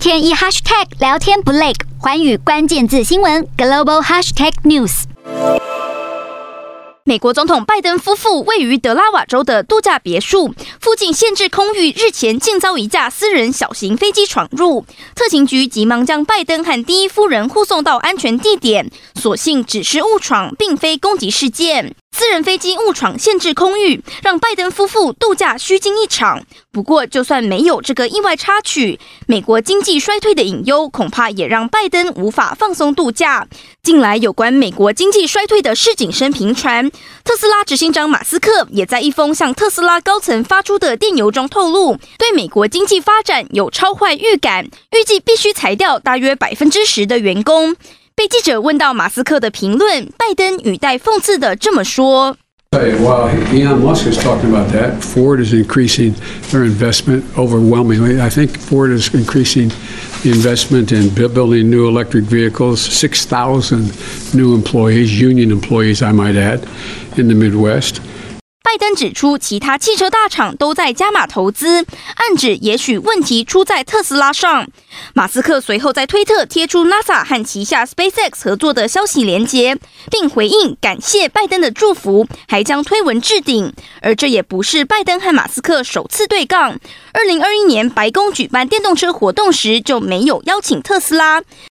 天一 hashtag 聊天不累，环宇关键字新闻 global hashtag news。美国总统拜登夫妇位于德拉瓦州的度假别墅附近限制空域，日前竟遭一架私人小型飞机闯入，特勤局急忙将拜登和第一夫人护送到安全地点，所幸只是误闯，并非攻击事件。私人飞机误闯限制空域，让拜登夫妇度假虚惊一场。不过，就算没有这个意外插曲，美国经济衰退的隐忧恐怕也让拜登无法放松度假。近来有关美国经济衰退的市井声频传，特斯拉执行长马斯克也在一封向特斯拉高层发出的电邮中透露，对美国经济发展有超坏预感，预计必须裁掉大约百分之十的员工。被记者问到马斯克的评论，拜登语带讽刺的这么说：“Well, Elon Musk is talking about that. Ford is increasing their investment overwhelmingly. I think Ford is increasing the investment in building new electric vehicles. Six thousand new employees, union employees, I might add, in the Midwest.” 拜登指出，其他汽车大厂都在加码投资，暗指也许问题出在特斯拉上。马斯克随后在推特贴出 NASA 和旗下 SpaceX 合作的消息连接，并回应感谢拜登的祝福，还将推文置顶。而这也不是拜登和马斯克首次对杠。二零二一年白宫举办电动车活动时就没有邀请特斯拉。